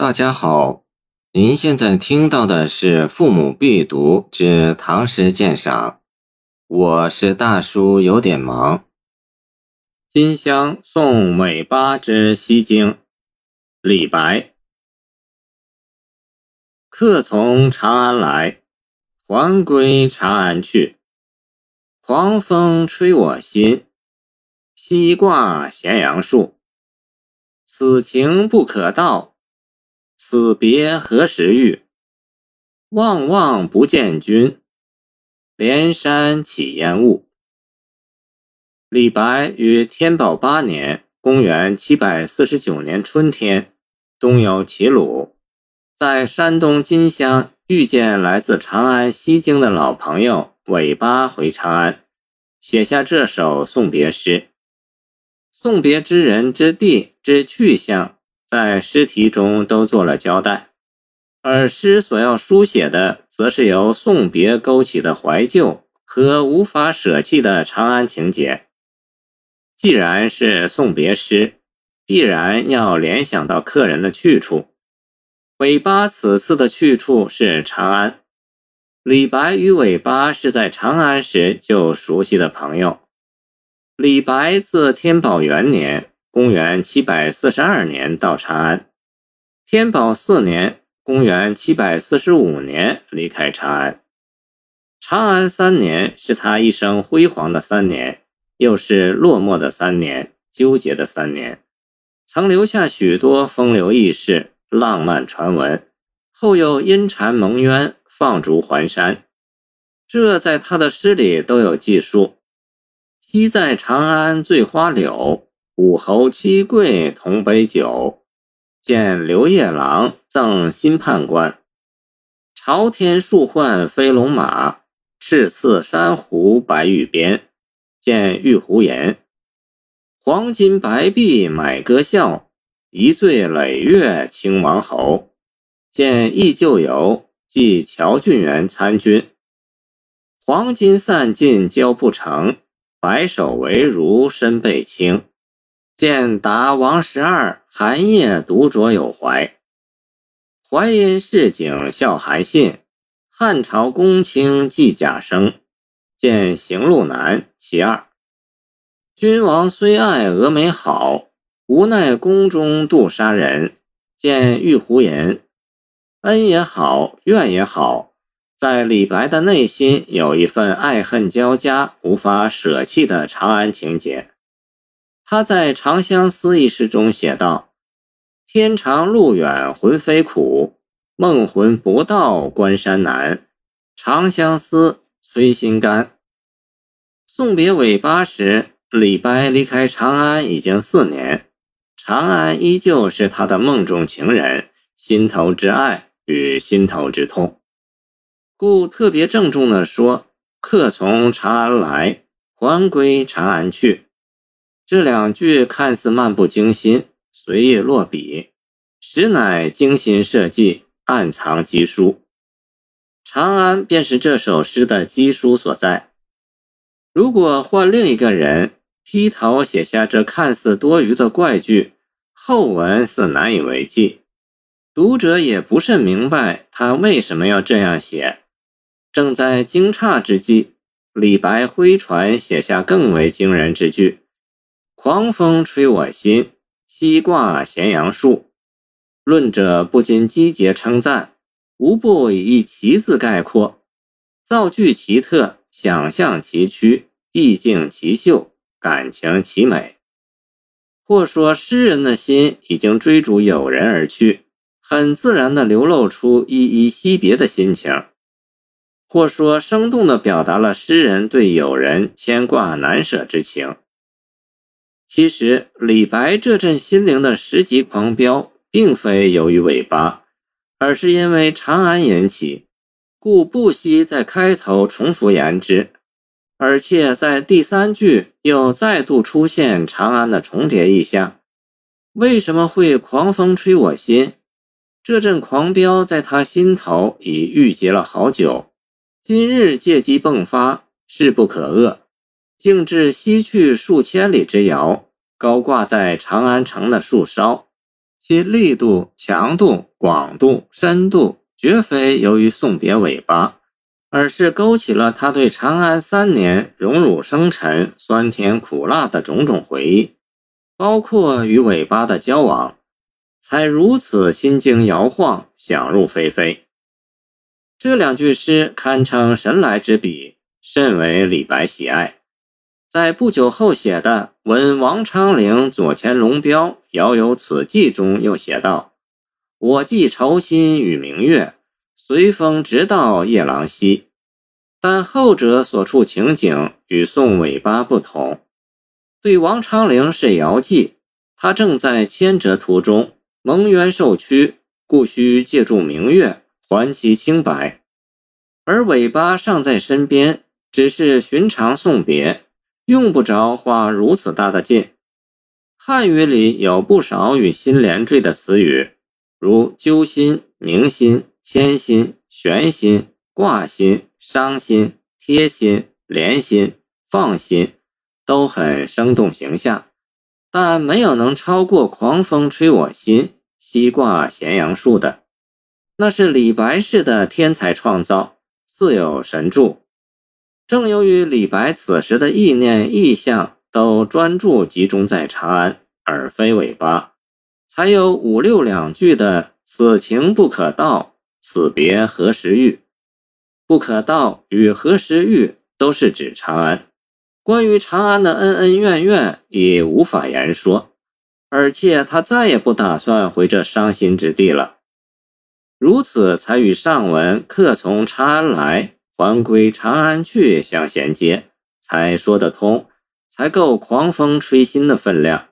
大家好，您现在听到的是《父母必读之唐诗鉴赏》，我是大叔，有点忙。金乡送韦八之西京，李白。客从长安来，还归长安去。狂风吹我心，西挂咸阳树。此情不可道。此别何时遇？望望不见君，连山起烟雾。李白于天宝八年（公元749年）春天，东游齐鲁，在山东金乡遇见来自长安西京的老朋友韦八回长安，写下这首送别诗。送别之人、之地、之去向。在诗题中都做了交代，而诗所要书写的，则是由送别勾起的怀旧和无法舍弃的长安情节。既然是送别诗，必然要联想到客人的去处。尾巴此次的去处是长安，李白与韦巴是在长安时就熟悉的朋友。李白自天宝元年。公元七百四十二年到长安，天宝四年（公元七百四十五年）离开长安。长安三年是他一生辉煌的三年，又是落寞的三年，纠结的三年，曾留下许多风流轶事、浪漫传闻，后又因缠蒙冤、放逐还山，这在他的诗里都有记述。昔在长安醉花柳。武侯七贵同杯酒，见刘夜郎赠新判官。朝天数换飞龙马，赤似珊瑚白玉鞭。见玉壶言，黄金白璧买歌笑，一醉累月清王侯。见忆旧游，寄乔俊元参军。黄金散尽交不成，白首为儒身背轻。见达王十二寒夜独酌有怀，淮阴市井笑韩信，汉朝公卿寄贾生。见行路难其二，君王虽爱峨眉好，无奈宫中妒杀人。见玉壶吟，恩也好，怨也好，在李白的内心有一份爱恨交加、无法舍弃的长安情结。他在《长相思》一诗中写道：“天长路远魂飞苦，梦魂不到关山难。长相思，催心肝。”送别尾巴时，李白离开长安已经四年，长安依旧是他的梦中情人，心头之爱与心头之痛，故特别郑重地说：“客从长安来，还归长安去。”这两句看似漫不经心、随意落笔，实乃精心设计、暗藏机书。长安便是这首诗的机书所在。如果换另一个人劈头写下这看似多余的怪句，后文似难以为继，读者也不甚明白他为什么要这样写。正在惊诧之际，李白挥船写下更为惊人之句。狂风吹我心，西挂咸阳树。论者不禁击节称赞，无不以一奇字概括。造句奇特，想象奇曲，意境奇秀，感情奇美。或说诗人的心已经追逐友人而去，很自然地流露出依依惜别的心情；或说生动地表达了诗人对友人牵挂难舍之情。其实，李白这阵心灵的十级狂飙，并非由于尾巴，而是因为长安引起，故不惜在开头重复言之，而且在第三句又再度出现长安的重叠意象。为什么会狂风吹我心？这阵狂飙在他心头已郁结了好久，今日借机迸发，势不可遏。竟至西去数千里之遥，高挂在长安城的树梢，其力度、强度广度、深度，绝非由于送别尾巴，而是勾起了他对长安三年荣辱生沉、酸甜苦辣的种种回忆，包括与尾巴的交往，才如此心惊摇晃、想入非非。这两句诗堪称神来之笔，甚为李白喜爱。在不久后写的《闻王昌龄左迁龙标，遥有此寄》中，又写道：“我寄愁心与明月，随风直到夜郎西。”但后者所处情景与宋尾巴不同。对王昌龄是遥寄，他正在迁谪途中，蒙冤受屈，故需借助明月还其清白；而尾巴尚在身边，只是寻常送别。用不着花如此大的劲。汉语里有不少与心连缀的词语，如揪心、明心、牵心、悬心、挂心、伤心、贴心、连心、放心，都很生动形象，但没有能超过“狂风吹我心，西挂咸阳树”的。那是李白式的天才创造，似有神助。正由于李白此时的意念意象都专注集中在长安，而非尾巴，才有五六两句的“此情不可道，此别何时遇”。不可道与何时遇都是指长安。关于长安的恩恩怨怨已无法言说，而且他再也不打算回这伤心之地了。如此，才与上文“客从长安来”。还归长安去相衔接，才说得通，才够狂风吹心的分量。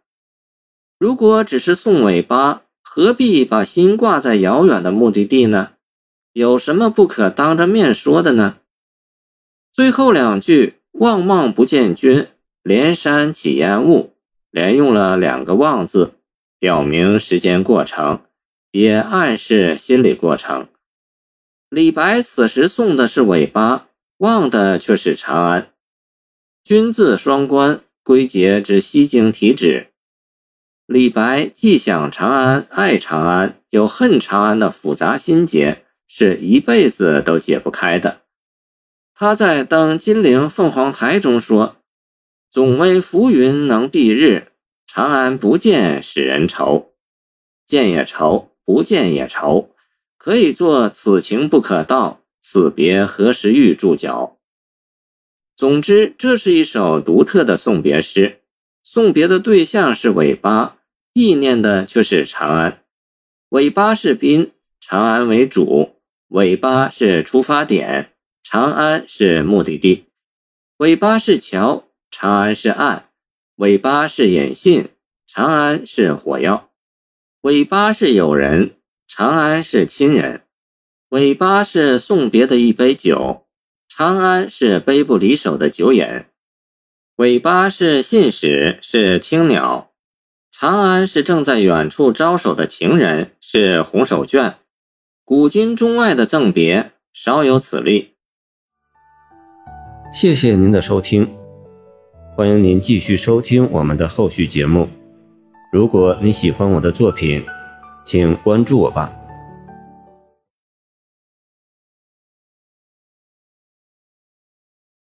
如果只是送尾巴，何必把心挂在遥远的目的地呢？有什么不可当着面说的呢？最后两句“望望不见君，连山起烟雾”，连用了两个“望”字，表明时间过程，也暗示心理过程。李白此时送的是尾巴，望的却是长安。君字双关，归结之西京体旨。李白既想长安，爱长安，又恨长安的复杂心结，是一辈子都解不开的。他在《登金陵凤凰台》中说：“总为浮云能蔽日，长安不见使人愁，见也愁，不见也愁。”可以做“此情不可道，此别何时遇”注脚。总之，这是一首独特的送别诗。送别的对象是尾巴，意念的却是长安。尾巴是宾，长安为主；尾巴是出发点，长安是目的地；尾巴是桥，长安是岸；尾巴是引信，长安是火药；尾巴是友人。长安是亲人，尾巴是送别的一杯酒；长安是杯不离手的酒饮，尾巴是信使，是青鸟；长安是正在远处招手的情人，是红手绢。古今中外的赠别，少有此例。谢谢您的收听，欢迎您继续收听我们的后续节目。如果你喜欢我的作品，请关注我吧。